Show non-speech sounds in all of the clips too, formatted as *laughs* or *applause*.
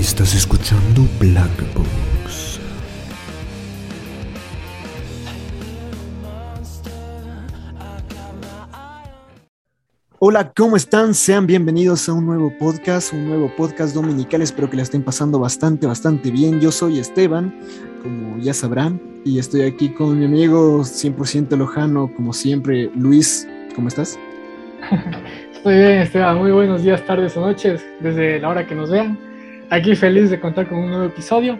Estás escuchando Black Box. Hola, ¿cómo están? Sean bienvenidos a un nuevo podcast, un nuevo podcast dominical. Espero que la estén pasando bastante, bastante bien. Yo soy Esteban, como ya sabrán, y estoy aquí con mi amigo 100% lojano, como siempre, Luis. ¿Cómo estás? *laughs* Muy bien, Esteban. Muy buenos días, tardes o noches, desde la hora que nos vean. Aquí feliz de contar con un nuevo episodio.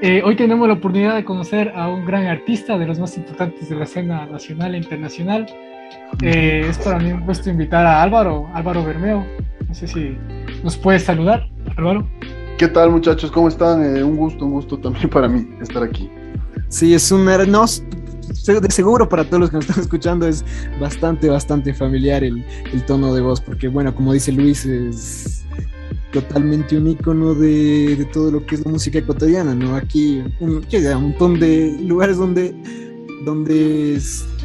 Eh, hoy tenemos la oportunidad de conocer a un gran artista de los más importantes de la escena nacional e internacional. Eh, es para mí un gusto invitar a Álvaro, Álvaro Bermeo. No sé si nos puedes saludar, Álvaro. ¿Qué tal muchachos? ¿Cómo están? Eh, un gusto, un gusto también para mí estar aquí. Sí, es un... No, de seguro para todos los que nos están escuchando es bastante, bastante familiar el, el tono de voz, porque bueno, como dice Luis, es totalmente un icono de, de, todo lo que es la música cotidiana, ¿no? Aquí, un, un montón de lugares donde, donde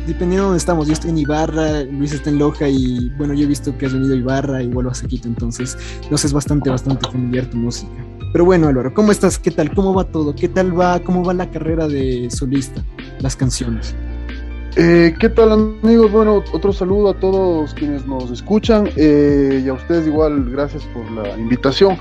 dependiendo de dónde estamos, yo estoy en Ibarra, Luis está en Loja y bueno, yo he visto que has venido a Ibarra y vuelvo a Sequito, entonces, no sé, es bastante, bastante familiar tu música. Pero bueno, Álvaro, ¿cómo estás? ¿Qué tal? ¿Cómo va todo? ¿Qué tal va? ¿Cómo va la carrera de solista? Las canciones. Eh, ¿Qué tal amigos? Bueno, otro saludo a todos quienes nos escuchan eh, y a ustedes igual, gracias por la invitación.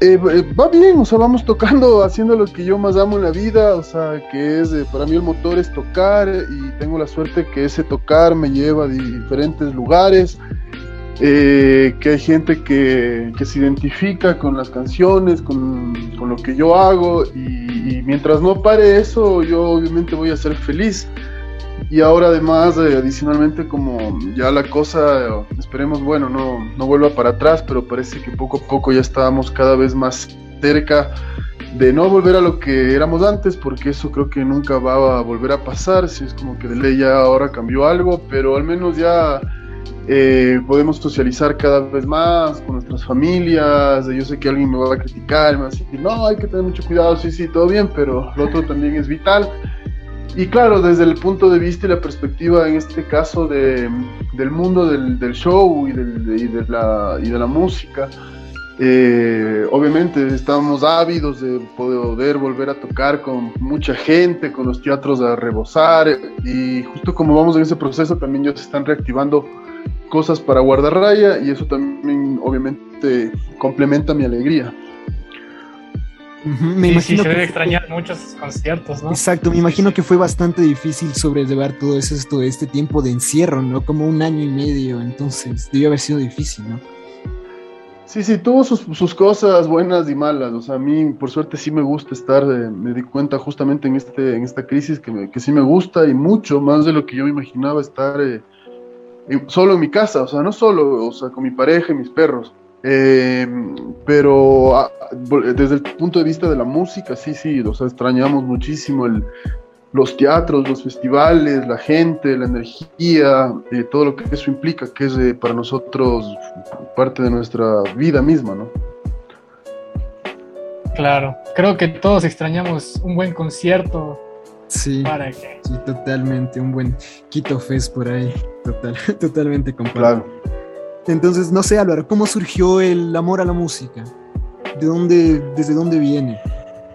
Eh, va bien, o sea, vamos tocando, *laughs* haciendo lo que yo más amo en la vida, o sea, que es, para mí el motor es tocar y tengo la suerte que ese tocar me lleva a diferentes lugares, que hay gente que, se identifica con las canciones, con, lo que yo hago y mientras no pare eso, yo obviamente voy a ser feliz. Y ahora además, adicionalmente, como ya la cosa, esperemos, bueno, no, no vuelva para atrás, pero parece que poco a poco ya estábamos cada vez más cerca de no volver a lo que éramos antes, porque eso creo que nunca va a volver a pasar, si es como que de ley ya ahora cambió algo, pero al menos ya eh, podemos socializar cada vez más con nuestras familias, yo sé que alguien me va a criticar, me va a decir, no, hay que tener mucho cuidado, sí, sí, todo bien, pero lo otro también es vital. Y claro, desde el punto de vista y la perspectiva, en este caso, de, del mundo del, del show y, del, y, de la, y de la música, eh, obviamente estamos ávidos de poder volver a tocar con mucha gente, con los teatros a rebosar, y justo como vamos en ese proceso, también ya se están reactivando cosas para guardarraya, y eso también, obviamente, complementa mi alegría. Me sí, imagino sí, se debe extrañar muchos conciertos, ¿no? Exacto, me imagino que fue bastante difícil sobrellevar todo eso, esto, este tiempo de encierro, ¿no? Como un año y medio, entonces debió haber sido difícil, ¿no? Sí, sí, tuvo sus, sus, cosas buenas y malas. O sea, a mí, por suerte, sí me gusta estar. Eh, me di cuenta justamente en, este, en esta crisis que, me, que, sí me gusta y mucho más de lo que yo me imaginaba estar eh, solo en mi casa. O sea, no solo, o sea, con mi pareja y mis perros. Eh, pero a, desde el punto de vista de la música, sí, sí, o sea, extrañamos muchísimo el, los teatros, los festivales, la gente, la energía, eh, todo lo que eso implica, que es eh, para nosotros parte de nuestra vida misma, ¿no? Claro, creo que todos extrañamos un buen concierto. Sí, para que... sí totalmente, un buen Quito Fest por ahí, total, *laughs* totalmente comparado. Claro. Entonces, no sé, Álvaro, ¿cómo surgió el amor a la música? ¿De dónde, desde dónde viene?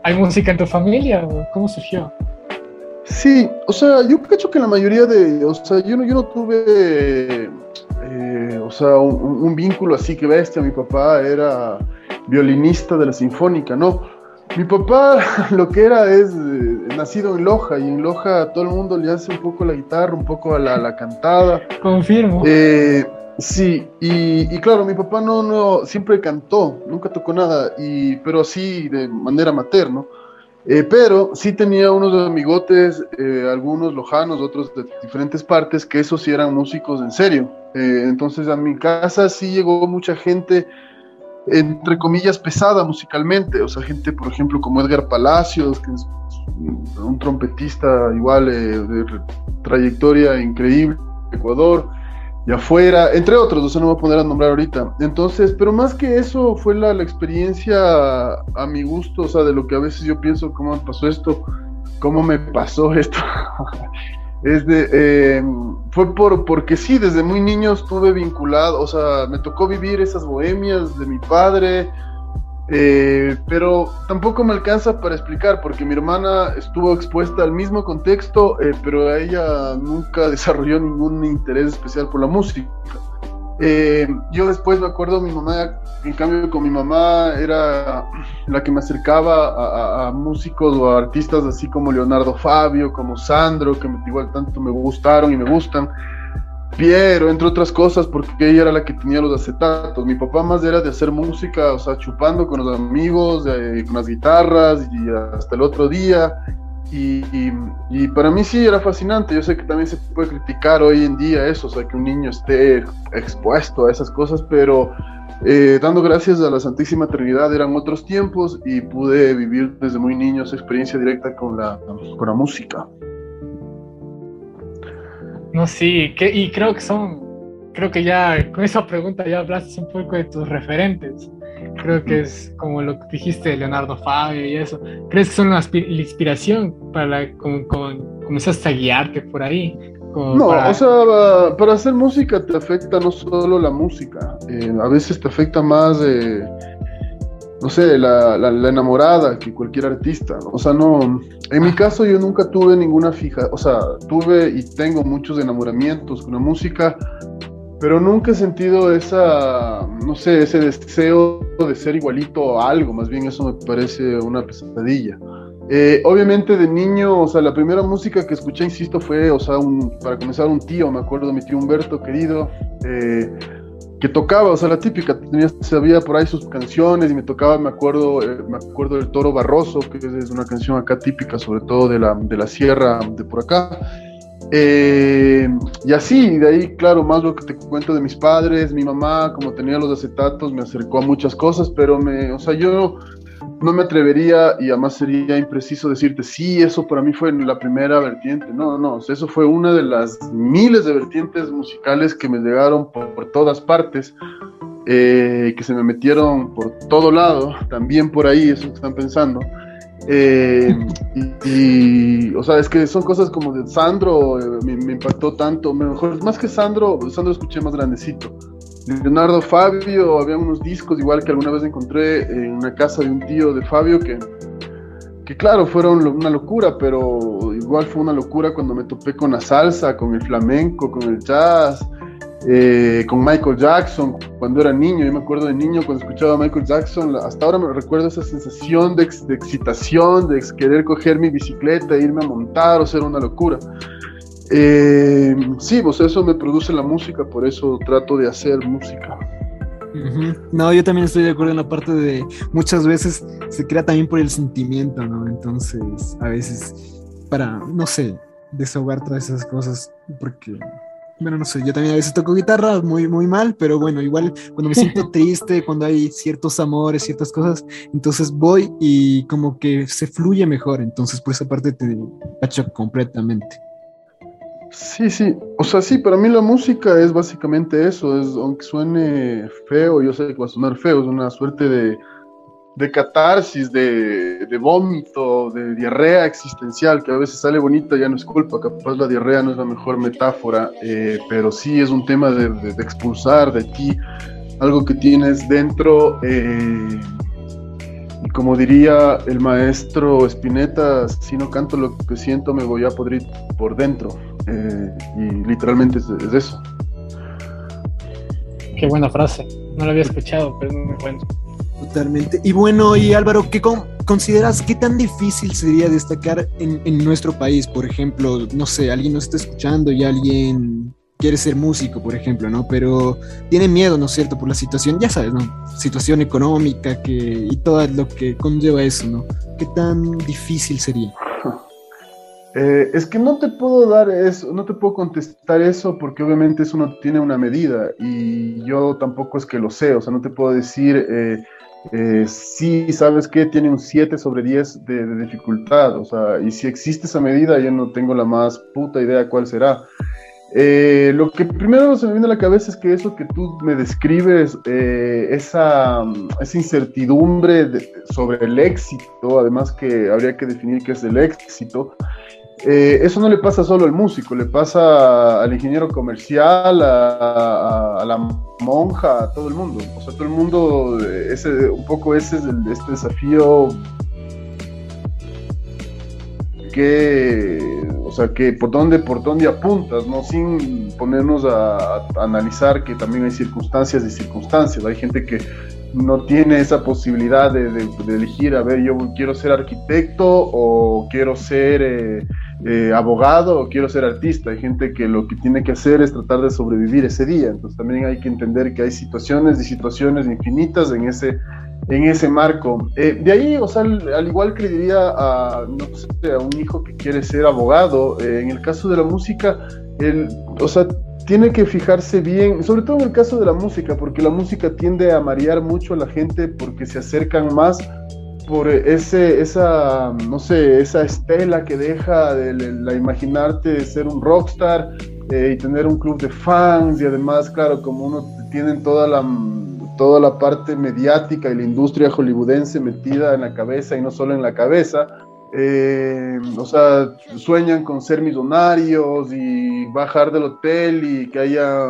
¿Hay música en tu familia cómo surgió? Sí, o sea, yo creo que la mayoría de, o sea, yo no, yo no tuve, eh, o sea, un, un, vínculo así que bestia. Mi papá era violinista de la sinfónica, ¿no? Mi papá *laughs* lo que era es eh, nacido en Loja y en Loja todo el mundo le hace un poco la guitarra, un poco a la, la cantada. Confirmo. Eh, Sí, y, claro, mi papá no, no, siempre cantó, nunca tocó nada, y, pero sí de manera materna, eh, pero sí tenía unos amigotes, eh, algunos lojanos, otros de diferentes partes, que esos sí eran músicos en serio. Eh, entonces a mi casa sí llegó mucha gente, entre comillas, pesada musicalmente, o sea, gente, por ejemplo, como Edgar Palacios, que es un trompetista igual de trayectoria increíble, Ecuador y afuera, entre otros, o sea, no me voy a poner a nombrar ahorita. Entonces, pero más que eso fue la, la, experiencia a mi gusto, o sea, de lo que a veces yo pienso, cómo me pasó esto, cómo me pasó esto. *laughs* es de, eh, fue por, porque sí, desde muy niño estuve vinculado, o sea, me tocó vivir esas bohemias de mi padre, Eh, pero tampoco me alcanza para explicar, porque mi hermana estuvo expuesta al mismo contexto, eh, pero ella nunca *laughs* desarrolló ningún interés especial por la música. Eh, yo después me acuerdo, mi mamá, en cambio con mi mamá era la que me acercaba a, músicos o a artistas así como Leonardo Fabio, como Sandro, que igual tanto me gustaron y me gustan. Piero, entre otras cosas, porque ella era la que tenía los acetatos. Mi papá más era de hacer música, o sea, chupando con los amigos, con las guitarras y hasta el otro día. Y, para mí sí era fascinante. Yo sé que también se puede criticar hoy en día eso, o sea, que un niño esté expuesto a esas cosas, pero eh, dando gracias a la Santísima Trinidad eran otros tiempos y pude vivir desde muy niño esa experiencia directa con la, con la música. No, sí, que, y creo que son, creo que ya con esa pregunta ya hablaste un poco de tus referentes creo que es como lo que dijiste de Leonardo Fabio y eso. ¿Crees que son la, inspiración para con, comenzaste a guiarte por ahí? no, o sea, para hacer música te afecta no solo la música, eh, a veces te afecta más, eh, no sé, la, la, enamorada que cualquier artista. O sea, no, en mi caso yo nunca tuve ninguna fija, o sea, tuve y tengo muchos enamoramientos con la música, pero nunca he sentido esa, no sé, ese deseo de ser igualito a algo, más bien eso me parece una pesadilla. Eh, obviamente de niño, o sea, la primera música que escuché, insisto, fue, o sea, un, para comenzar un tío, me acuerdo mi tío Humberto, querido, eh, que tocaba, o sea, la típica, tenía, sabía por ahí sus canciones y me tocaba, me acuerdo, eh, me acuerdo del Toro Barroso, que es una canción acá típica, sobre todo de la, de la sierra de por acá. Eh, y así, de ahí, claro, más lo que te cuento de mis padres, mi mamá, como tenía los acetatos, me acercó a muchas cosas, pero me, o sea, yo no me atrevería y además sería impreciso decirte, sí, eso para mí fue la primera vertiente. No, no, eso fue una de las miles de vertientes musicales que me llegaron por, todas partes, eh, que se me metieron por todo lado, también por ahí, eso que están pensando. Eh, y, o sea, es que son cosas como de Sandro, eh, me, impactó tanto, mejor, más que Sandro, Sandro escuché más grandecito. Leonardo Fabio, había unos discos igual que alguna vez encontré en una casa de un tío de Fabio que, que claro, fueron una locura, pero igual fue una locura cuando me topé con la salsa, con el flamenco, con el jazz. Eh, con Michael Jackson cuando era niño. Yo me acuerdo de niño cuando escuchaba a Michael Jackson. Hasta ahora me recuerdo esa sensación de, excitación, de querer coger mi bicicleta, e irme a montar o ser una locura. Eh, sí, pues eso me produce la música, por eso trato de hacer música. No, yo también estoy de acuerdo en la parte de muchas veces se crea también por el sentimiento, ¿no? Entonces, a veces para, no sé, desahogar todas esas cosas, porque bueno, no sé, yo también a veces toco guitarra muy, muy mal, pero bueno, igual cuando me siento *laughs* triste, cuando hay ciertos amores, ciertas cosas, entonces voy y como que se fluye mejor, entonces por esa parte te cacho completamente. Sí, sí, o sea, sí, para mí la música es básicamente eso, es, aunque suene feo, yo sé que va a sonar feo, es una suerte de, de catarsis, de, de, vómito, de diarrea existencial, que a veces sale bonita, ya no es culpa, capaz la diarrea no es la mejor metáfora, eh, pero sí es un tema de, de, expulsar de ti algo que tienes dentro. Eh, y como diría el maestro Spinetta, si no canto lo que siento, me voy a podrir por dentro. Eh, y literalmente es, es, eso. Qué buena frase. No la había escuchado, pero no me cuento. Totalmente. Y bueno, y Álvaro, ¿qué consideras qué tan difícil sería destacar en, nuestro país? Por ejemplo, no sé, alguien nos está escuchando y alguien quiere ser músico, por ejemplo, ¿no? Pero tiene miedo, ¿no es cierto? Por la situación, ya sabes, ¿no? Situación económica que, y todo lo que conlleva eso, ¿no? ¿Qué tan difícil sería? Eh, es que no te puedo dar eso, no te puedo contestar eso porque obviamente eso no tiene una medida y yo tampoco es que lo sé, o sea, no te puedo decir, eh, eh, sí, ¿sabes qué? Tiene un 7 sobre 10 de, dificultad, o sea, y si existe esa medida, yo no tengo la más puta idea cuál será. Eh, lo que primero se me viene a la cabeza es que eso que tú me describes, eh, esa, incertidumbre sobre el éxito, además que habría que definir qué es el éxito, Eh, eso no le pasa solo al músico, le pasa al ingeniero comercial, a, la monja, a todo el mundo. O sea, todo el mundo, ese, un poco ese es el, este desafío que, o sea, que por dónde, por dónde apuntas, ¿no? Sin ponernos a, analizar que también hay circunstancias y circunstancias. Hay gente que no tiene esa posibilidad de, elegir, a ver, yo quiero ser arquitecto o quiero ser eh, eh, abogado o quiero ser artista. Hay gente que lo que tiene que hacer es tratar de sobrevivir ese día. Entonces también hay que entender que hay situaciones y situaciones infinitas en ese, en ese marco. Eh, de ahí, o sea, al, igual que le diría a, no un hijo que quiere ser abogado, en el caso de la música, el, o sea, tiene que fijarse bien, sobre todo en el caso de la música, porque la música tiende a marear mucho a la gente porque se acercan más por ese, esa, no sé, esa estela que deja de la imaginarte de ser un rockstar eh, y tener un club de fans y además, claro, como uno tiene toda la, toda la parte mediática y la industria hollywoodense metida en la cabeza y no solo en la cabeza, eh, o sea, sueñan con ser millonarios y bajar del hotel y que haya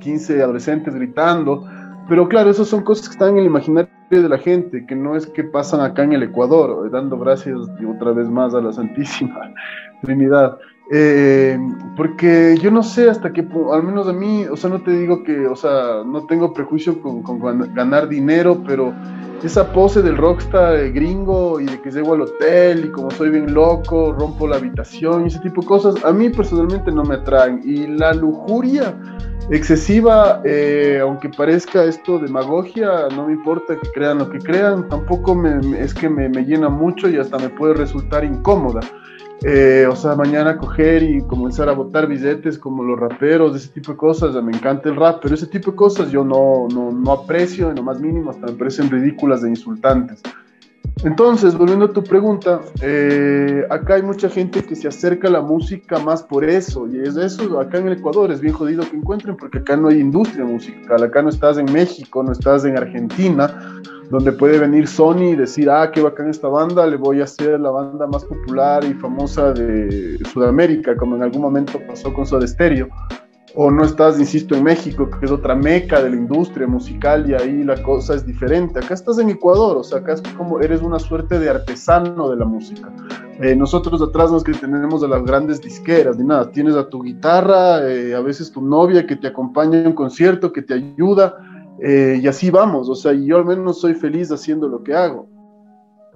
15 adolescentes gritando. Pero claro, esas son cosas que están en el imaginario de la gente, que no es que pasan acá en el Ecuador, dando gracias otra vez más a la Santísima *laughs* Trinidad. Eh, porque yo no sé hasta qué, al menos a mí, o sea, no te digo que, o sea, no tengo prejuicio con, con ganar dinero, pero esa pose del rockstar gringo y de que llego al hotel y como soy bien loco, rompo la habitación y ese tipo de cosas, a mí personalmente no me atraen. Y la lujuria excesiva, eh, aunque parezca esto demagogia, no me importa que crean lo que crean, tampoco me, es que me, me llena mucho y hasta me puede resultar incómoda. Eh, o sea, mañana coger y comenzar a botar billetes como los raperos, ese tipo de cosas, me encanta el rap, pero ese tipo de cosas yo no, no, no aprecio en lo más mínimo, hasta me parecen ridículas e insultantes. Entonces, volviendo a tu pregunta, eh, acá hay mucha gente que se acerca a la música más por eso, y es eso, acá en el Ecuador es bien jodido que encuentren, porque acá no hay industria musical, acá no estás en México, no estás en Argentina, donde puede venir Sony y decir, ah, qué bacán esta banda, le voy a hacer la banda más popular y famosa de Sudamérica, como en algún momento pasó con Soda Stereo. O no estás, insisto, en México, que es otra meca de la industria musical y ahí la cosa es diferente. Acá estás en Ecuador, o sea, acá es como eres una suerte de artesano de la música. Eh, nosotros atrás no es que tenemos a las grandes disqueras ni nada, tienes a tu guitarra, eh, a veces tu novia que te acompaña en un concierto, que te ayuda, eh, y así vamos, o sea, yo al menos soy feliz haciendo lo que hago.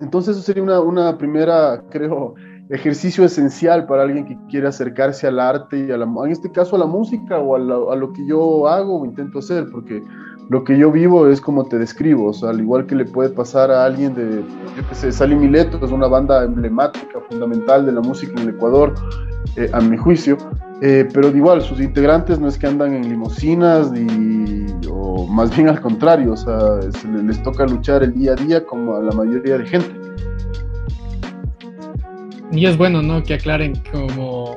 Entonces eso sería una, una primera, *laughs* creo, ejercicio esencial para alguien que quiere acercarse al arte y a la, en este caso a la música o a, a, lo que yo hago o intento hacer, porque lo que yo vivo es como te describo, o sea, al igual que le puede pasar a alguien de, yo qué sé, Sally Mileto, es una banda emblemática, fundamental de la música en el Ecuador, eh, a mi juicio, eh, pero igual, sus integrantes no es que andan en limusinas y, o más bien al contrario, o sea, les toca luchar el día a día como a la mayoría de gente. Y es bueno, ¿no? Que aclaren como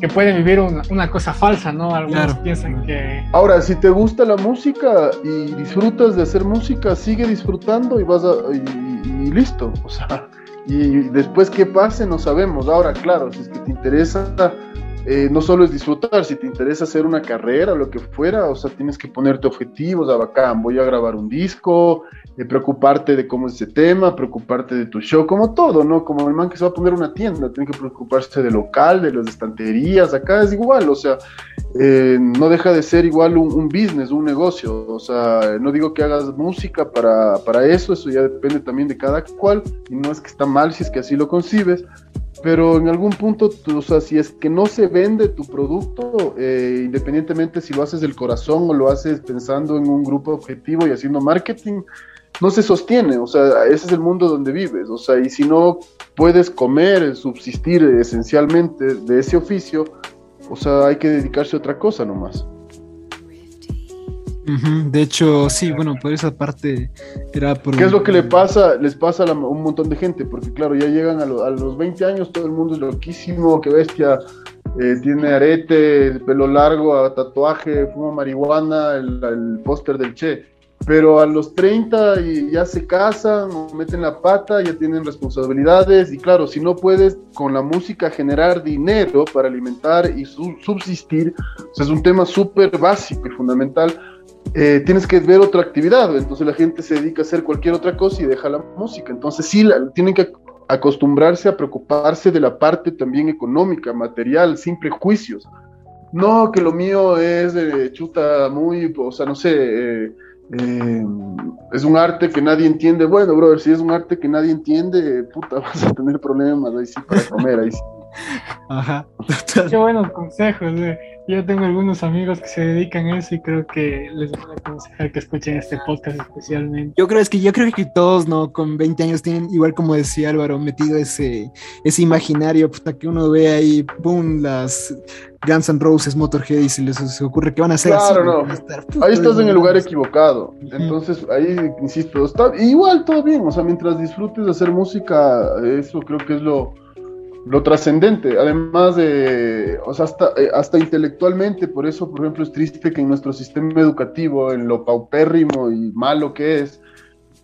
que pueden vivir una, cosa falsa, ¿no? Algunos piensan que... Ahora, si te gusta la música y disfrutas de hacer música, sigue disfrutando y vas a... y listo, o sea, y después qué pase no sabemos. Ahora, claro, si es que te interesa eh, no solo es disfrutar, si te interesa hacer una carrera lo que fuera, o sea, tienes que ponerte objetivos, a bacán, voy a grabar un disco, eh, preocuparte de cómo es ese tema, preocuparte de tu show, como todo, ¿no? Como el man que se va a poner una tienda, tiene que preocuparse del local, de las estanterías, acá es igual, o sea, eh, no deja de ser igual un, business, un negocio, o sea, no digo que hagas música para, para eso, eso ya depende también de cada cual, y no es que está mal si es que así lo concibes, pero en algún punto, o sea, si es que no se vende tu producto, eh, independientemente si lo haces del corazón o lo haces pensando en un grupo objetivo y haciendo marketing, no se sostiene, o sea, ese es el mundo donde vives, o sea, y si no puedes comer, subsistir esencialmente de ese oficio, o sea, hay que dedicarse a otra cosa nomás. De hecho, sí, bueno, por esa parte era por... ¿Qué es lo que le pasa, les pasa a un montón de gente? Porque claro, ya llegan a, los 20 años, todo el mundo es loquísimo, qué bestia, eh, tiene arete, pelo largo, tatuaje, fuma marihuana, el, póster del Che. pero a los 30 y ya se casan o meten la pata, ya tienen responsabilidades y claro, si no puedes con la música generar dinero para alimentar y subsistir, es un tema súper básico y fundamental, eh, tienes que ver otra actividad, entonces la gente se dedica a hacer cualquier otra cosa y deja la música, entonces sí, tienen que acostumbrarse a preocuparse de la parte también económica, material, sin prejuicios. No, que lo mío es de chuta muy, o sea, no sé, eh, eh, es un arte que nadie entiende. Bueno, brother, si es un arte que nadie entiende, puta, *laughs* vas a tener problemas ahí sí para comer, ahí sí. Ajá. Qué buenos consejos. Eh. Yo tengo algunos amigos que se dedican a eso y creo que les voy a aconsejar que escuchen este podcast especialmente. Yo creo es que yo creo que todos, ¿no? Con 20 años tienen, igual como decía Álvaro, metido ese, ese imaginario, puta, que uno ve ahí, pum, las Guns N' Roses, Motorhead y se les ocurre que van a hacer claro, no. ahí estás en el lugar equivocado. Entonces, ahí, insisto, está igual todo bien. O sea, mientras disfrutes de hacer música, eso creo que es lo lo trascendente, además de, o sea, hasta, eh, hasta intelectualmente, por eso, por ejemplo, es triste que en nuestro sistema educativo, en lo paupérrimo y malo que es,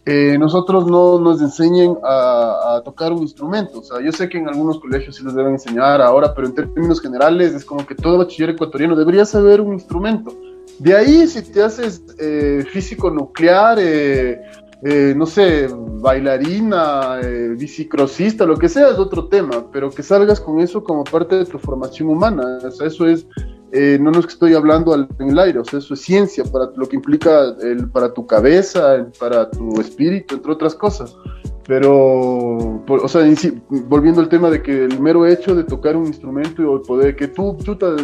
eh, nosotros no nos enseñen a, tocar un instrumento. O sea, yo sé que en algunos colegios sí les deben enseñar ahora, pero en términos generales es como que todo bachiller ecuatoriano debería saber un instrumento. De ahí, si te haces eh, físico nuclear, eh, no sé, bailarina, eh, bicicrosista, lo que sea es otro tema, pero que salgas con eso como parte de tu formación humana. O eso es, eh, no que estoy hablando en el aire, o eso es ciencia para lo que implica el, para tu cabeza, para tu espíritu, entre otras cosas. Pero, o sea, volviendo al tema de que el mero hecho de tocar un instrumento y poder que tú, chuta,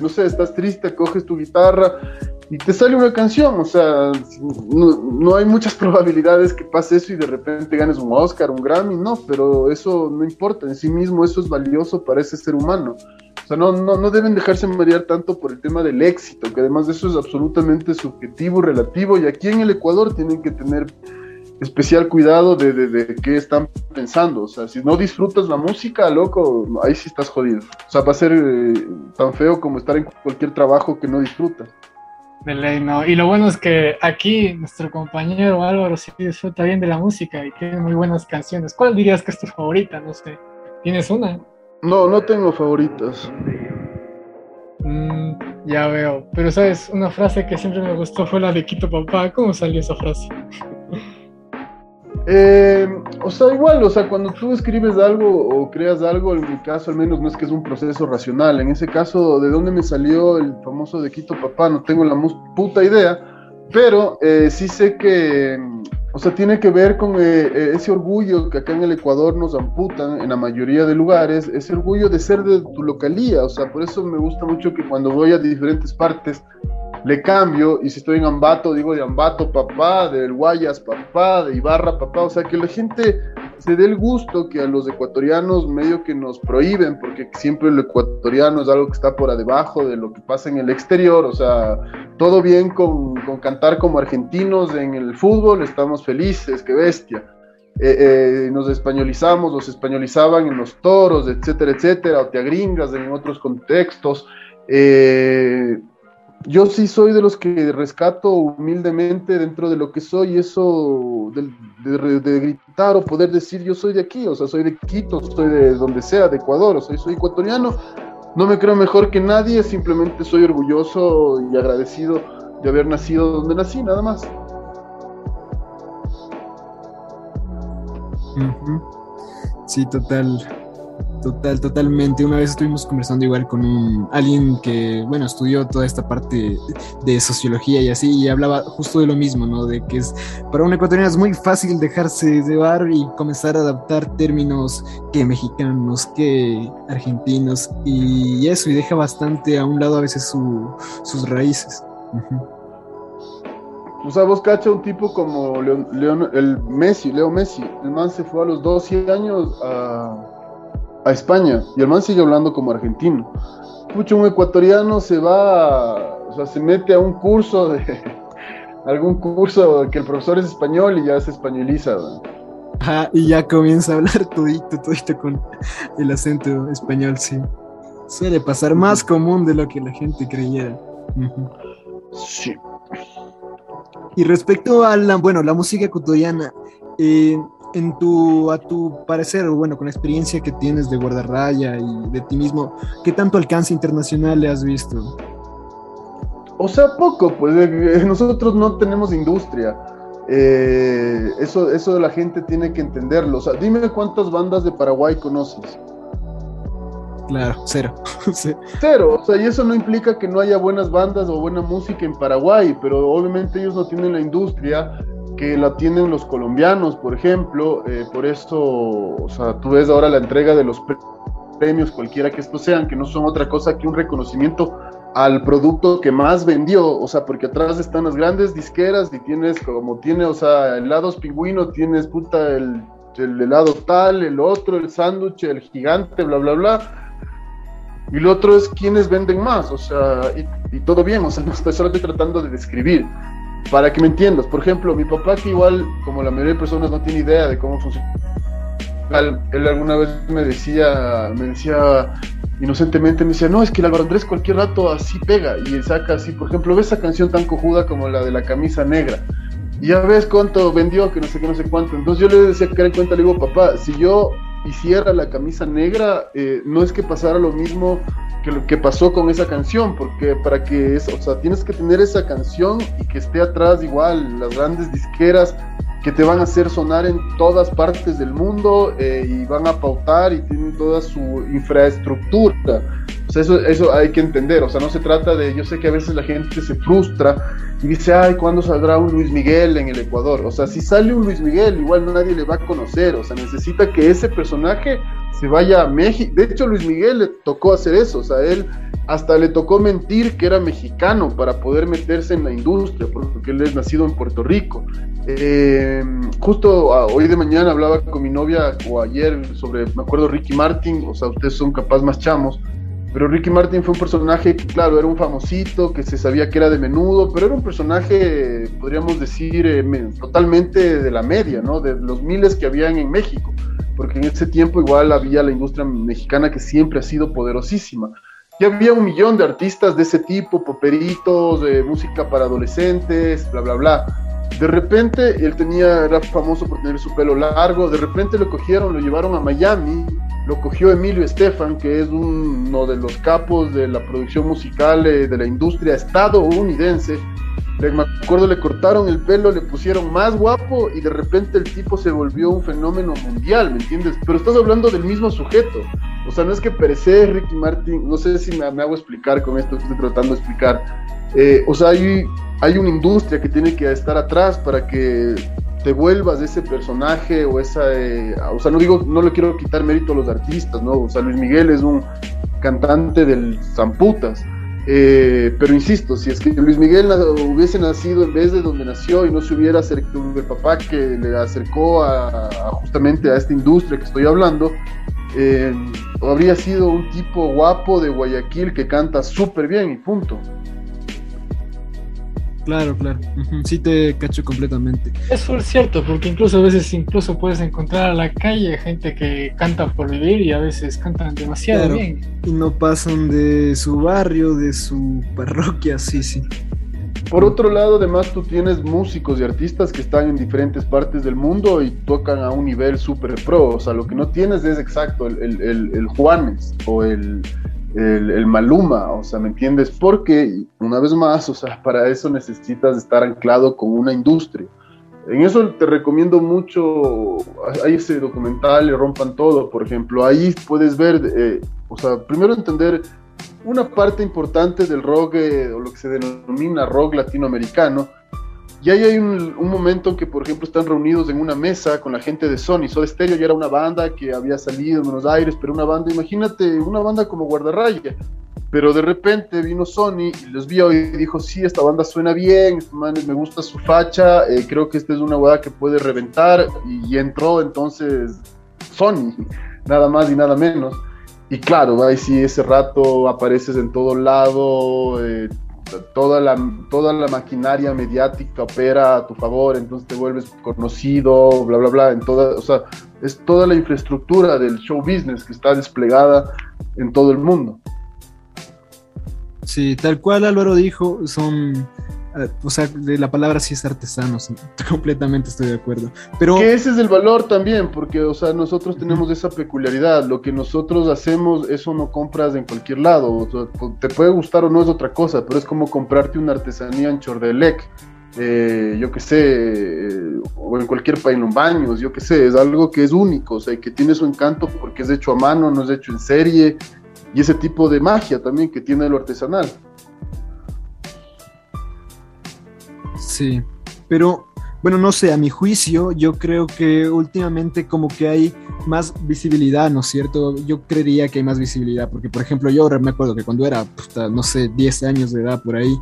no sé, estás triste, coges tu guitarra y te sale una canción, o sea, no, hay muchas *laughs* probabilidades que pase eso y de repente ganes un Oscar, un Grammy, no, pero eso no importa, en sí mismo eso es valioso para ese ser humano. O sea, no, no, no deben dejarse marear tanto por el tema del éxito, que además de eso es absolutamente subjetivo, relativo, y aquí en el Ecuador tienen que tener especial cuidado de, de, qué están pensando. O sea, si no disfrutas la música, loco, ahí sí estás jodido. O sea, va a ser eh, tan feo como estar en cualquier trabajo que no disfrutas. De ley, no. Y lo bueno es que aquí nuestro compañero Álvaro sí disfruta bien de la música y tiene muy buenas canciones. ¿Cuál dirías que es tu favorita? No sé. ¿Tienes una? No, no tengo favoritas. Mm, ya veo. Pero, ¿sabes? Una frase que siempre me gustó fue la de Quito Papá. ¿Cómo salió esa frase? Eh, o sea, igual, o sea, cuando tú escribes algo o creas algo, en mi caso al menos no es que es un proceso racional. En ese caso, ¿de dónde me salió el famoso de Quito Papá? No tengo la puta idea, pero eh, sí sé que, o sea, tiene que ver con eh, ese orgullo que acá en el Ecuador nos amputan en la mayoría de lugares, ese orgullo de ser de tu localía. O sea, por eso me gusta mucho que cuando voy a diferentes partes, le cambio y si estoy en Ambato digo de Ambato papá, del Guayas papá, de Ibarra papá, o sea que la gente se dé el gusto que a los ecuatorianos medio que nos prohíben, porque siempre el ecuatoriano es algo que está por debajo de lo que pasa en el exterior, o sea, todo bien con, cantar como argentinos en el fútbol, estamos felices, qué bestia. Eh, eh, nos españolizamos, nos españolizaban en los toros, etcétera, etcétera, o te agringas en otros contextos. Eh, yo sí soy de los que rescato humildemente dentro de lo que soy, eso de, gritar o poder decir yo soy de aquí, o sea, soy de Quito, soy de donde sea, de Ecuador, o sea, soy ecuatoriano, no me creo mejor que nadie, simplemente soy orgulloso y agradecido de haber nacido donde nací, nada más. Sí, total. Total, totalmente. Una vez estuvimos conversando igual con un, alguien que, bueno, estudió toda esta parte de sociología y así, y hablaba justo de lo mismo, ¿no? De que es, para un ecuatoriano es muy fácil dejarse llevar y comenzar a adaptar términos que mexicanos, que argentinos, y eso, y deja bastante a un lado a veces sus raíces. O sea, vos cacha un tipo como León, el Messi, Leo Messi, el man se fue a los 12 años a a España y el man sigue hablando como argentino. Pucho, un ecuatoriano se va, o sea, se mete a un curso de *laughs* algún curso que el profesor es español y ya se españoliza. Ajá, y ya comienza a hablar todito, todito con el acento español, sí. Suele pasar más común de lo que la gente creyera. Sí. Y respecto a la, bueno, la música ecuatoriana, eh, en tu, a tu parecer, o bueno, con la experiencia que tienes de Guardarraya y de ti mismo, ¿qué tanto alcance internacional le has visto? O sea, poco, pues eh, nosotros no tenemos industria. Eh, eso, eso la gente tiene que entenderlo. O sea, dime cuántas bandas de Paraguay conoces. Claro, cero. *laughs* cero, o sea, y eso no implica que no haya buenas bandas o buena música en Paraguay, pero obviamente ellos no tienen la industria que la tienen los colombianos, por ejemplo, eh, por eso, o sea, tú ves ahora la entrega de los premios, cualquiera que estos sean, que no son otra cosa que un reconocimiento al producto que más vendió, o sea, porque atrás están las grandes disqueras y tienes como tiene, o sea, helados pingüino, tienes puta el, el helado tal, el otro, el sándwich, el gigante, bla, bla, bla. Y lo otro es quiénes venden más, o sea, y, y todo bien, o sea, *laughs* no estoy, solo estoy tratando de describir para que me entiendas, por ejemplo, mi papá que igual, como la mayoría de personas no tiene idea de cómo funciona, él, alguna vez me decía, me decía inocentemente, me decía, no, es que el Álvaro Andrés cualquier rato así pega, y él saca así, por ejemplo, ves esa canción tan cojuda como la de la camisa negra, y ya ves cuánto vendió, que no sé qué, no sé cuánto, entonces yo le decía que en cuenta, le digo, papá, si yo hiciera la camisa negra, eh, no es que pasara lo mismo que lo que pasó con esa canción, porque para que eso, o sea, tienes que tener esa canción y que esté atrás igual las grandes disqueras que te van a hacer sonar en todas partes del mundo eh, y van a pautar y tienen toda su infraestructura. O sea, eso, eso hay que entender, o sea, no se trata de, yo sé que a veces la gente se frustra y dice, ay, ¿cuándo saldrá un Luis Miguel en el Ecuador? O sea, si sale un Luis Miguel, igual nadie le va a conocer, o sea, necesita que ese personaje se vaya a México. De hecho, Luis Miguel le tocó hacer eso, o sea, él hasta le tocó mentir que era mexicano para poder meterse en la industria, porque él es nacido en Puerto Rico. Eh, justo ah, hoy de mañana hablaba con mi novia o ayer sobre, me acuerdo, Ricky Martin, o sea, ustedes son capaz más chamos, pero Ricky Martin fue un personaje claro, era un famosito, que se sabía que era de menudo, pero era un personaje, podríamos decir, eh, totalmente de la media, ¿no? De los miles que habían en México, porque en ese tiempo igual había la industria mexicana que siempre ha sido poderosísima. Y había un millón de artistas de ese tipo, poperitos, de música para adolescentes, bla, bla, bla. De repente él tenía, era famoso por tener su pelo largo, de repente lo cogieron, lo llevaron a Miami, lo cogió Emilio Estefan, que es uno de los capos de la producción musical eh, de la industria estadounidense. Me acuerdo, le cortaron el pelo, le pusieron más guapo y de repente el tipo se volvió un fenómeno mundial, ¿me entiendes? Pero estás hablando del mismo sujeto. O sea, no es que perece Ricky Martin, no sé si me, hago explicar con esto que estoy tratando de explicar. Eh, o sea, hay, hay una industria que tiene que estar atrás para que te vuelvas ese personaje o esa, eh, o sea, no digo, no le quiero quitar mérito a los artistas, ¿no? O sea, Luis Miguel es un cantante del Zamputas, eh, pero insisto, si es que Luis Miguel hubiese nacido en vez de donde nació y no se hubiera acercado el papá que le acercó a, justamente a esta industria que estoy hablando, eh, habría sido un tipo guapo de Guayaquil que canta súper bien y punto. Claro, claro. Sí te cacho completamente. Eso es cierto, porque incluso a veces incluso puedes encontrar a la calle gente que canta por vivir y a veces cantan demasiado bien. Y no pasan de su barrio, de su parroquia, sí, sí. Por otro lado, además tú tienes músicos y artistas que están en diferentes partes del mundo y tocan a un nivel súper pro. O sea, lo que no tienes es exacto el, el Juanes o el, el, Maluma, o sea, ¿me entiendes? Porque, una vez más, o sea, para eso necesitas estar anclado con una industria. En eso te recomiendo mucho, hay ese documental, Le Rompan Todo, por ejemplo, ahí puedes ver, eh, o sea, primero entender una parte importante del rock, eh, o lo que se denomina rock latinoamericano, y ahí hay un, momento que, por ejemplo, están reunidos en una mesa con la gente de Sony. Soda Stereo ya era una banda que había salido en Buenos Aires, pero una banda, imagínate, una banda como Guardarraya. Pero de repente vino Sony y los vio y dijo, sí, esta banda suena bien, me gusta su facha, eh, creo que esta es una banda que puede reventar. Y, entró entonces Sony, *laughs* nada más y nada menos. Y claro, ahí sí, ese rato apareces en todo lado, eh, toda la, toda la maquinaria mediática opera a tu favor, entonces te vuelves conocido, bla, bla, bla, en toda, o sea, es toda la infraestructura del show business que está desplegada en todo el mundo. Sí, tal cual Álvaro dijo, son o sea, de la palabra sí es artesano, *laughs* completamente estoy de acuerdo. Pero que ese es el valor también, porque, o sea, nosotros tenemos esa peculiaridad. Lo que nosotros hacemos, eso no compras en cualquier lado. te puede gustar o no es otra cosa, pero es como comprarte una artesanía en Chordelec. Eh, yo qué sé, eh, o en cualquier país, en baños, yo qué sé, es algo que es único, o sea, que tiene su encanto porque es hecho a mano, no es hecho en serie, y ese tipo de magia también que tiene lo artesanal. Sí, pero bueno, no sé, a mi juicio, yo creo que últimamente como que hay más visibilidad, ¿no es cierto? Yo creería que hay más visibilidad, porque por ejemplo yo me acuerdo que cuando era, no sé, 10 años de edad por ahí,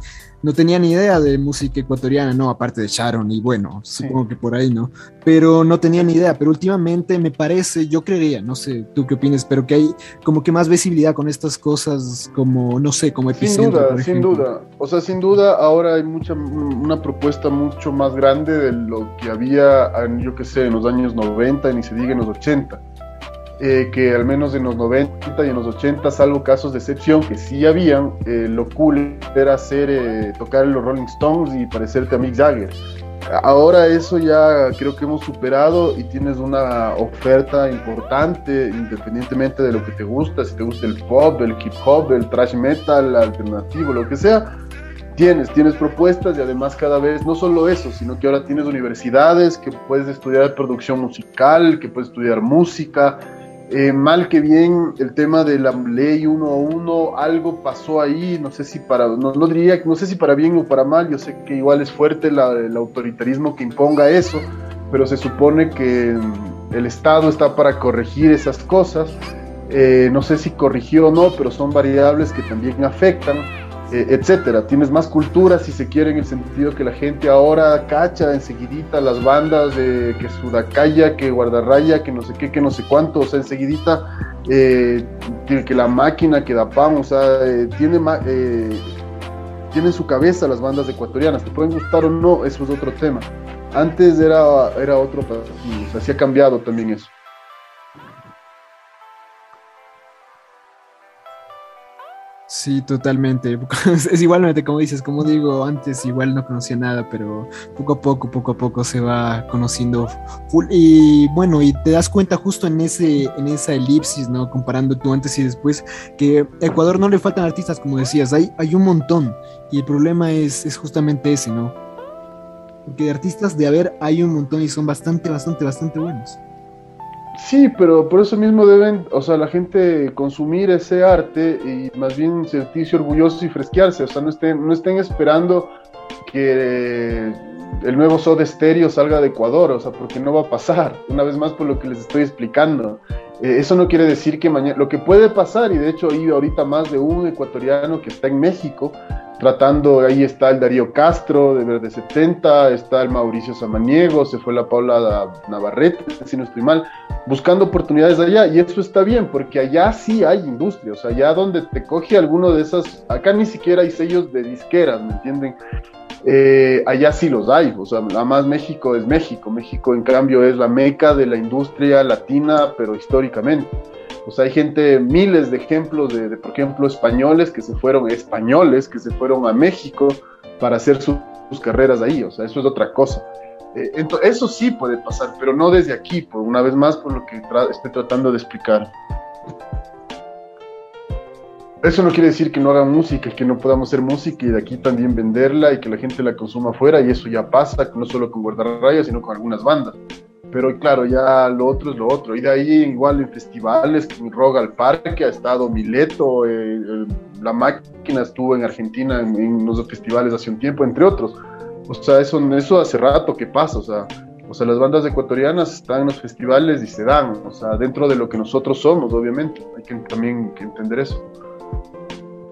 no tenía ni idea de música ecuatoriana, no, aparte de Sharon, y bueno, supongo que por ahí, ¿no? Pero no tenía ni idea, pero últimamente me parece, yo creería, no sé, tú qué opinas, pero que hay como que más visibilidad con estas cosas, como, no sé, como epicentro. Sin duda, sin duda. O sea, sin duda ahora hay mucha, una propuesta mucho más grande de lo que había, yo qué sé, en los años 90, ni se diga en los 80 eh, que al menos en los 90 y en los 80, salvo casos de excepción que sí habían, eh, lo cool era hacer, eh, tocar los Rolling Stones y parecerte a Mick Jagger. Ahora eso ya creo que hemos superado y tienes una oferta importante independientemente de lo que te gusta, si te gusta el pop, el hip hop, el thrash metal, alternativo, lo que sea, tienes, tienes propuestas y además cada vez, no solo eso, sino que ahora tienes universidades que puedes estudiar producción musical, que puedes estudiar música, eh, mal que bien, el tema de la ley uno a uno, algo pasó ahí, no sé si para, no, diría, no sé si para bien o para mal, yo sé que igual es fuerte el autoritarismo que imponga eso, pero se supone que el Estado está para corregir esas cosas, eh, no sé si corrigió o no, pero son variables que también afectan. Eh, etcétera. Tienes más cultura, si se quiere, en el sentido que la gente ahora cacha enseguidita las bandas de que Sudacaya, que Guardarraya, que no sé qué, que no sé cuánto, o sea, enseguidita eh, que la máquina, que da pan, o sea, eh, tiene, eh, tiene en su cabeza las bandas ecuatorianas, te pueden gustar o no, eso es otro tema. Antes era, era otro, o sea, sí ha cambiado también eso. Sí, totalmente. *laughs* Es igualmente como dices, como digo antes, igual no conocía nada, pero poco a poco, poco a poco se va conociendo Y bueno, y te das cuenta justo en ese, en esa elipsis, ¿no? Comparando tú antes y después, que a Ecuador no le faltan artistas, como decías, hay, hay un montón. Y el problema es, es justamente ese, ¿no? Porque de artistas de haber hay un montón y son bastante, bastante, bastante buenos. Sí, pero por eso mismo deben, o sea, la gente consumir ese arte y más bien sentirse orgullosos y fresquearse, o sea, no estén, no estén esperando que el nuevo Soda Stereo salga de Ecuador, o sea, porque no va a pasar, una vez más por lo que les estoy explicando. Eh, eso no quiere decir que mañana, lo que puede pasar, y de hecho hay ahorita más de un ecuatoriano que está en México, tratando, ahí está el Darío Castro de Verde 70, está el Mauricio Samaniego, se fue la Paula Navarrete, si no estoy mal, buscando oportunidades allá, y eso está bien, porque allá sí hay industria, o sea, allá donde te coge alguno de esas, acá ni siquiera hay sellos de disqueras, ¿me entienden? Eh, allá sí los hay, o sea, más México es México, México en cambio es la meca de la industria latina, pero históricamente. O sea, hay gente, miles de ejemplos de, por ejemplo, españoles que se fueron, españoles que se fueron a México para hacer sus carreras ahí. O sea, eso es otra cosa. Eh, eso sí puede pasar, pero no desde aquí, por una vez más, por lo que estoy tratando de explicar. Eso no quiere decir que no hagan música, que no podamos hacer música y de aquí también venderla y que la gente la consuma afuera, y eso ya pasa, no solo con Guardarrayas, sino con algunas bandas. Pero claro, ya lo otro es lo otro. Y de ahí igual en festivales, Roga al Parque ha estado Mileto, eh, La Máquina estuvo en Argentina en, en, los festivales hace un tiempo, entre otros. O sea, eso, eso hace rato que pasa, o sea, o sea, las bandas ecuatorianas están en los festivales y se dan, o sea, dentro de lo que nosotros somos, obviamente. Hay que también que entender eso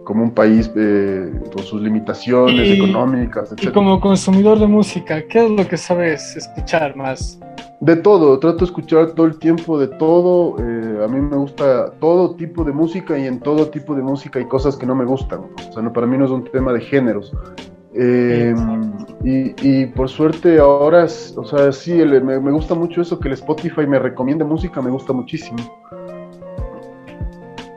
como un país eh, con sus limitaciones económicas, etc. Y como consumidor de música, ¿qué es lo que sabes escuchar más? De todo, trato de escuchar todo el tiempo de todo. Eh, a mí me gusta todo tipo de música y en todo tipo de música hay cosas que no me gustan. O sea, no, para mí no es un tema de géneros. Eh, y, y, por suerte ahora, o sea, sí, me, me gusta mucho eso, que el Spotify me recomiende música, me gusta muchísimo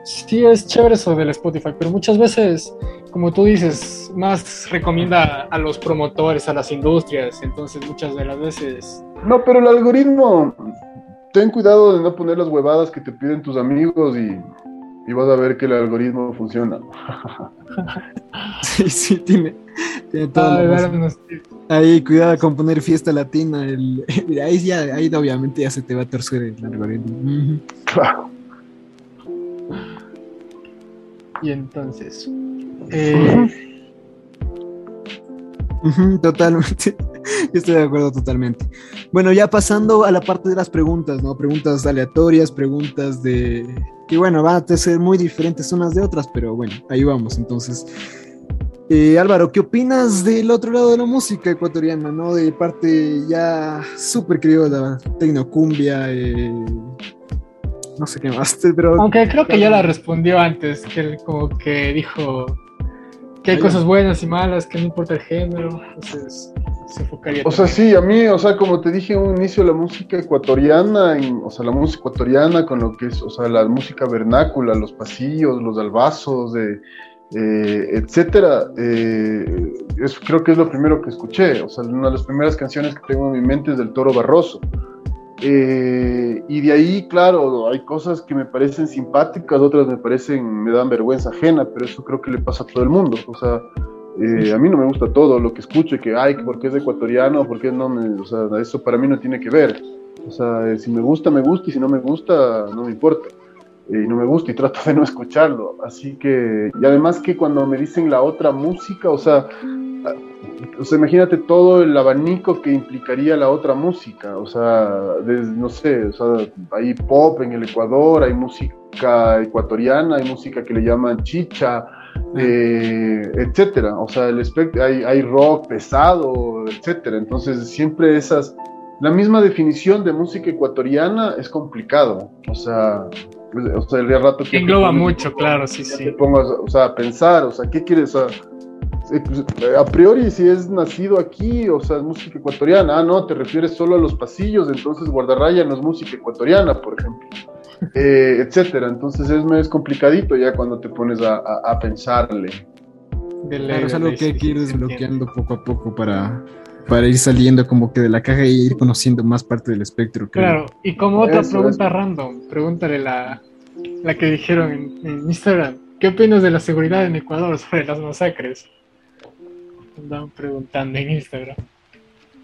sí es chévere eso del Spotify, pero muchas veces como tú dices, más recomienda a los promotores, a las industrias, entonces muchas de las veces... No, pero el algoritmo, ten cuidado de no poner las huevadas que te piden tus amigos y, y vas a ver que el algoritmo funciona. *laughs* sí, sí, tiene, tiene todo. ahí, cuidado con poner fiesta latina. El, *laughs* ahí, ya, ahí obviamente ya se te va a torcer el algoritmo. Claro. Y entonces, eh, totalmente. *laughs* Estoy de acuerdo totalmente. Bueno, ya pasando a la parte de las preguntas, ¿no? Preguntas aleatorias, preguntas de... Y bueno, van a ser muy diferentes unas de otras, pero bueno, ahí vamos. Entonces, eh, Álvaro, ¿qué opinas del otro lado de la música ecuatoriana, ¿no? De parte ya súper criolla, tecnocumbia, eh, no sé qué más, *laughs* pero... Aunque creo que ya la respondió antes, que él como que dijo que hay cosas buenas y malas, que no importa el género, entonces se enfocaría. O sea, sí, a mí, o sea, como te dije en un inicio, la música ecuatoriana, o sea, la música ecuatoriana con lo que es, o sea, la música vernácula, los pasillos, los albazos, de, eh, etcétera, eh, eso creo que es lo primero que escuché, o sea, una de las primeras canciones que tengo en mi mente es del Toro Barroso. Eh, y de ahí, claro, hay cosas que me parecen simpáticas, otras me parecen, me dan vergüenza ajena, pero eso creo que le pasa a todo el mundo. O sea, eh, a mí no me gusta todo lo que escucho, que, ay, porque es ecuatoriano, porque no me, o sea, eso para mí no tiene que ver. O sea, si me gusta, me gusta, y si no me gusta, no me importa. y no me gusta y trato de no escucharlo. Así que, y además que cuando me dicen la otra música, o sea, o sea, imagínate todo el abanico que implicaría la otra música, o sea, no sé, o sea, hay pop en el Ecuador, hay música ecuatoriana, hay música que le llaman chicha, eh, etcétera, o sea, el hay, hay rock pesado, etcétera, entonces siempre esas, la misma definición de música ecuatoriana es complicado, o sea, o sea, el rato que... Engloba mucho, claro, sí, sí. Te pongas, o sea, a pensar, o sea, ¿qué quieres? O sea, a priori si es nacido aquí, o sea, es música ecuatoriana, ah, no, te refieres solo a los pasillos, entonces guardarraya no es música ecuatoriana, por ejemplo, eh, etcétera. Entonces es, es complicadito ya cuando te pones a, a, pensarle. Claro, es algo que hay que ir desbloqueando poco a poco para, para ir saliendo como que de la caja y ir conociendo más parte del espectro. Claro, y como otra pregunta random, pregúntale la, la que dijeron en, en Instagram. ¿Qué opinas de la seguridad en Ecuador sobre las masacres? Andaban preguntando en Instagram.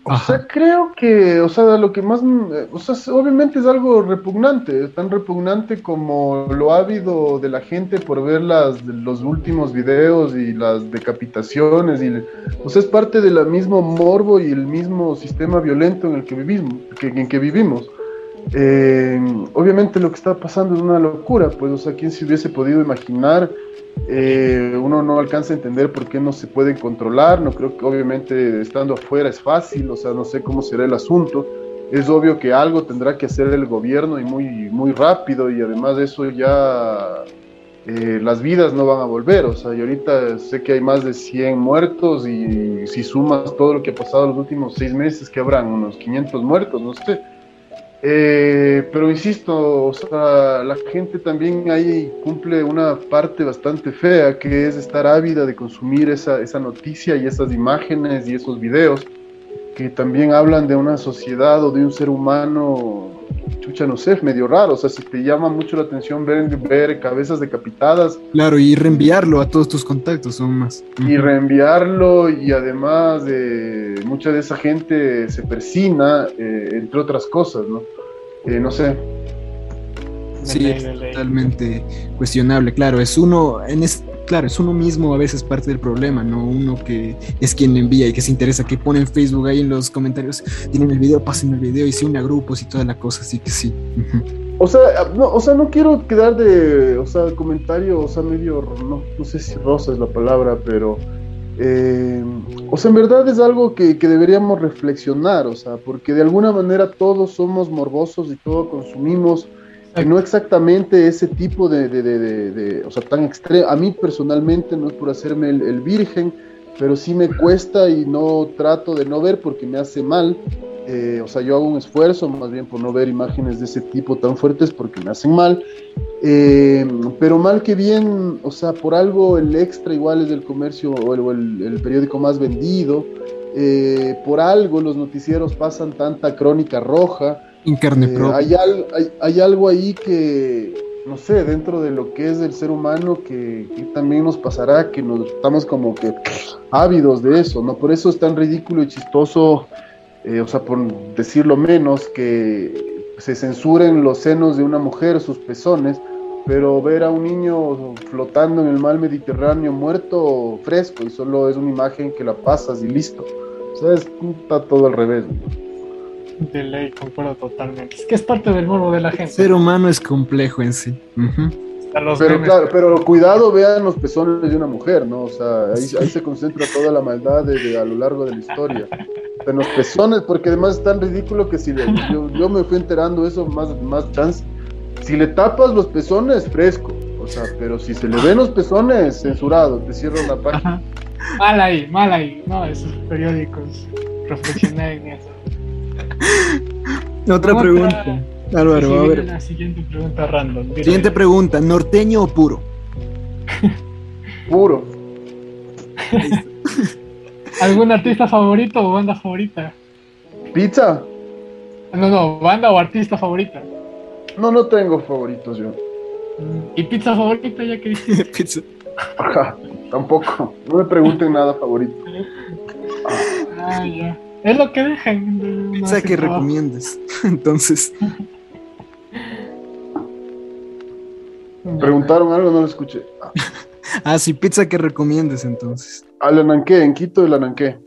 O sea, creo que, o sea, lo que más, o sea, obviamente es algo repugnante, tan repugnante como lo ávido de la gente por ver las, los últimos videos y las decapitaciones, y, o sea, es parte del mismo morbo y el mismo sistema violento en el que vivimos. Que, en que vivimos. Eh, obviamente lo que está pasando es una locura, pues, o sea, ¿quién se hubiese podido imaginar eh, uno no alcanza a entender por qué no se pueden controlar, no creo que obviamente estando afuera es fácil, o sea, no sé cómo será el asunto. Es obvio que algo tendrá que hacer el gobierno y muy, muy rápido y además de eso ya eh, las vidas no van a volver, o sea, y ahorita sé que hay más de 100 muertos y si sumas todo lo que ha pasado los últimos seis meses, que habrán unos 500 muertos, no sé. Eh, pero insisto, o sea, la gente también ahí cumple una parte bastante fea, que es estar ávida de consumir esa, esa noticia y esas imágenes y esos videos, que también hablan de una sociedad o de un ser humano, chucha, no sé, medio raro. O sea, si te llama mucho la atención ver, ver cabezas decapitadas. Claro, y reenviarlo a todos tus contactos, son más. Y reenviarlo, y además de mucha de esa gente se persina, eh, entre otras cosas, ¿no? Eh, no sé. Sí, es totalmente cuestionable, claro, es uno, en es, claro, es uno mismo a veces parte del problema, no uno que es quien envía y que se interesa, que pone en Facebook ahí en los comentarios, tienen el video, pasen el video y se une a grupos y toda la cosa, así que sí. O sea, no, o sea, no quiero quedar de, o sea, comentario, o sea, medio, no, no sé si rosa es la palabra, pero eh, o sea, en verdad es algo que, deberíamos reflexionar, o sea, porque de alguna manera todos somos morbosos y todos consumimos, no exactamente ese tipo de, o sea, tan extremo. A mí personalmente no es por hacerme el, virgen, pero sí me cuesta y no trato de no ver porque me hace mal. Eh, o sea, yo hago un esfuerzo más bien por no ver imágenes de ese tipo tan fuertes porque me hacen mal. Eh, pero mal que bien, o sea, por algo el extra igual es el comercio o el, periódico más vendido. Eh, por algo los noticieros pasan tanta crónica roja. En carne eh, hay, hay, algo ahí que, no sé, dentro de lo que es el ser humano que, también nos pasará, que nos estamos como que ávidos de eso, ¿no? Por eso es tan ridículo y chistoso, o sea, por decirlo menos, que se censuren los senos de una mujer, sus pezones, pero ver a un niño flotando en el mar Mediterráneo muerto fresco y solo es una imagen que la pasas y listo. O sea, está todo al revés. De ley, concuerdo totalmente. Es que es parte del morbo de la gente. El ser humano es complejo en sí. Pero claro, pero cuidado, vean los pezones de una mujer, ¿no? O sea, ahí, se concentra toda la maldad de, a lo largo de la historia. En los pezones, porque además es tan ridículo que si yo, yo, me fui enterando eso más, más chance. Si le tapas los pezones, fresco. O sea, pero si se le ven los pezones, censurado, te cierro la página. Mal ahí, mal ahí. No, esos periódicos. Reflexioné en eso. *laughs* Otra pregunta. Álvaro, a ver. La siguiente pregunta random. Siguiente pregunta, ¿norteño o puro? *laughs* puro. *laughs* ¿Algún artista favorito o banda favorita? ¿Pizza? No, no, banda o artista favorita. No, no tengo favoritos yo. ¿Y pizza favorita ya que pizza. Ajá, tampoco. No me pregunten nada favorito. Ah, ya. Es lo que dejan. Pizza que recomiendes. *laughs* Entonces. Preguntaron algo, no lo escuché. *laughs* Ah. sí, pizza que recomiendes entonces. Al Ananqué, en Quito el Ananqué.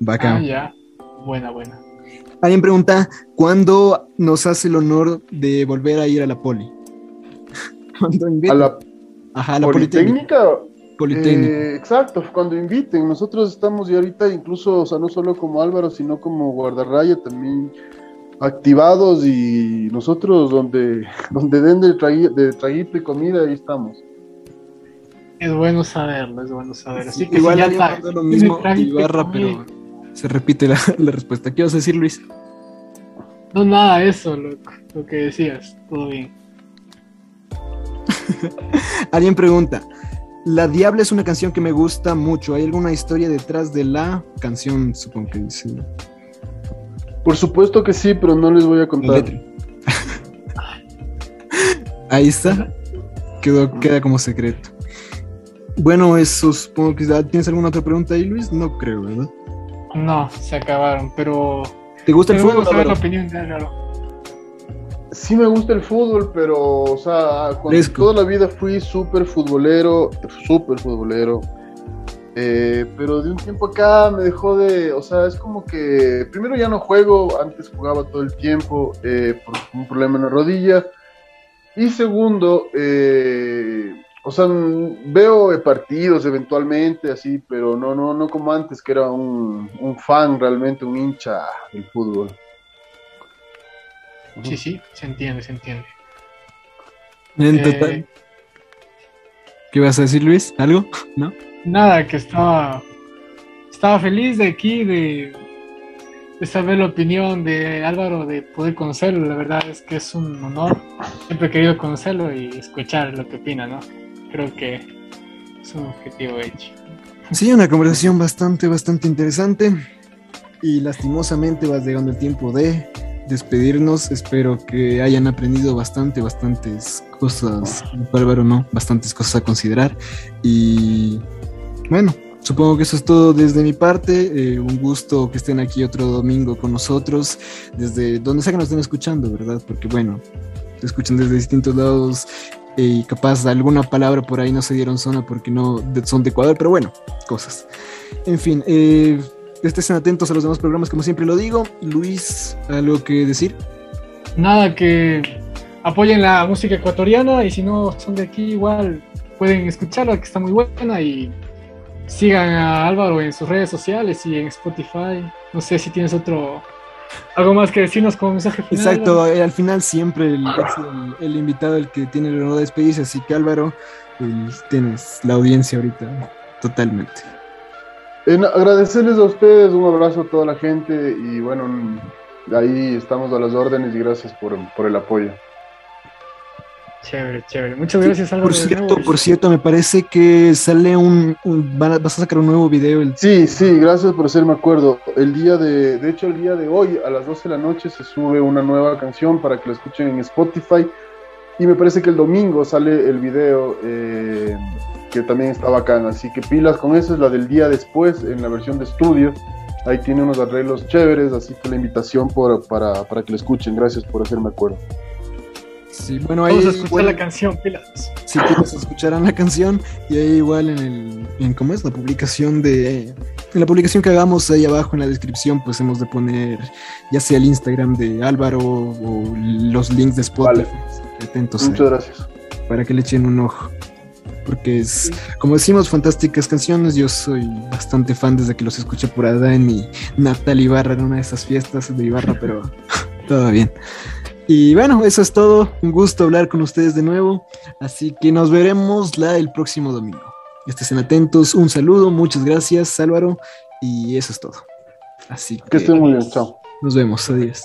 Bacán. Ah, ya. Buena, buena. Alguien pregunta, ¿cuándo nos hace el honor de volver a ir a la poli? *laughs* ¿Cuándo inviten? ¿A la, Ajá, a la Politécnica? Politécnica. Eh, exacto, cuando inviten. Nosotros estamos ya ahorita incluso, o sea, no solo como Álvaro, sino como guardarraya también activados y nosotros donde, *laughs* donde den de, traguito y comida, ahí estamos. Es bueno saberlo, es bueno saber. Así que igual ya lo mismo Ibarra, pero se repite *laughs* la, respuesta. ¿Qué vas a decir, Luis? No, nada, eso, lo, lo que decías, todo bien. *laughs* Alguien pregunta, La Diabla es una canción que me gusta mucho. ¿Hay alguna historia detrás de la canción? Supongo que dice. Por supuesto que sí, pero no les voy a contar. Ahí está. Quedó, queda como secreto. Bueno, eso supongo que tienes alguna otra pregunta ahí, Luis. No creo, ¿verdad? No, se acabaron, pero. ¿Te gusta el fútbol? saber la opinión de Sí me gusta el fútbol, pero, o sea, cuando toda la vida fui súper futbolero, súper futbolero. Eh, pero de un tiempo acá me dejó de, o sea, es como que primero ya no juego, antes jugaba todo el tiempo eh, por un problema en la rodilla. Y segundo, eh, o sea, veo partidos eventualmente así, pero no, no, no como antes, que era un, fan realmente, un hincha del fútbol. Sí, sí, se entiende, se entiende. En total. ¿Qué vas a decir, Luis? ¿Algo? *laughs* ¿No? Nada, que estaba, estaba feliz de aquí, de, saber la opinión de Álvaro, de poder conocerlo. La verdad es que es un honor. Siempre he querido conocerlo y escuchar lo que opina, ¿no? Creo que es un objetivo hecho. Sí, una conversación bastante, bastante interesante. Y lastimosamente va llegando el tiempo de despedirnos. Espero que hayan aprendido bastante, bastantes cosas, Álvaro, ¿no? Bastantes cosas a considerar. Y bueno, supongo que eso es todo desde mi parte. Eh, un gusto que estén aquí otro domingo con nosotros, desde donde sea que nos estén escuchando, ¿verdad? Porque bueno, escuchan desde distintos lados y capaz alguna palabra por ahí no se dieron zona porque no son de Ecuador, pero bueno, cosas. En fin, eh, estén atentos a los demás programas, como siempre lo digo. Luis, ¿algo que decir? Nada, que apoyen la música ecuatoriana y si no son de aquí, igual pueden escucharla, que está muy buena y sigan a Álvaro en sus redes sociales y en Spotify. No sé si tienes otro algo más que decirnos como mensaje final. Exacto, eh, al final siempre el, el, invitado el que tiene el honor de despedirse, así que Álvaro, tienes la audiencia ahorita totalmente. Agradecerles a ustedes, un abrazo a toda la gente y bueno, ahí estamos a las órdenes y gracias por, por el apoyo. Chévere, chévere. Muchas gracias, Álvaro. Por cierto, por cierto, me parece que sale un, vas a sacar un nuevo video. El... Sí, sí, gracias por hacerme acuerdo. El día de, de hecho, el día de hoy a las 12 de la noche se sube una nueva canción para que la escuchen en Spotify. Y me parece que el domingo sale el video eh, que también está bacán. Así que pilas con eso, es la del día después en la versión de estudio. Ahí tiene unos arreglos chéveres, así que la invitación por, para, para que la escuchen. Gracias por hacerme acuerdo. Sí, bueno, ahí, Vamos a escuchar la canción, pilas. Sí, pues escucharán la canción y ahí igual en el, en cómo es la publicación de, en la publicación que hagamos ahí abajo en la descripción, pues hemos de poner ya sea el Instagram de Álvaro o los links de Spotify. Atentos. Muchas gracias. Para que le echen un ojo. Porque es, como decimos, fantásticas canciones. Yo soy bastante fan desde que los escuché por Adán y Natal Ibarra en una de esas fiestas de Ibarra, pero *laughs* todo bien. Y bueno, eso es todo. Un gusto hablar con ustedes de nuevo. Así que nos veremos la el próximo domingo. Estén atentos. Un saludo. Muchas gracias, Álvaro. Y eso es todo. Así que, que estén muy bien. Chao. Nos vemos. Adiós.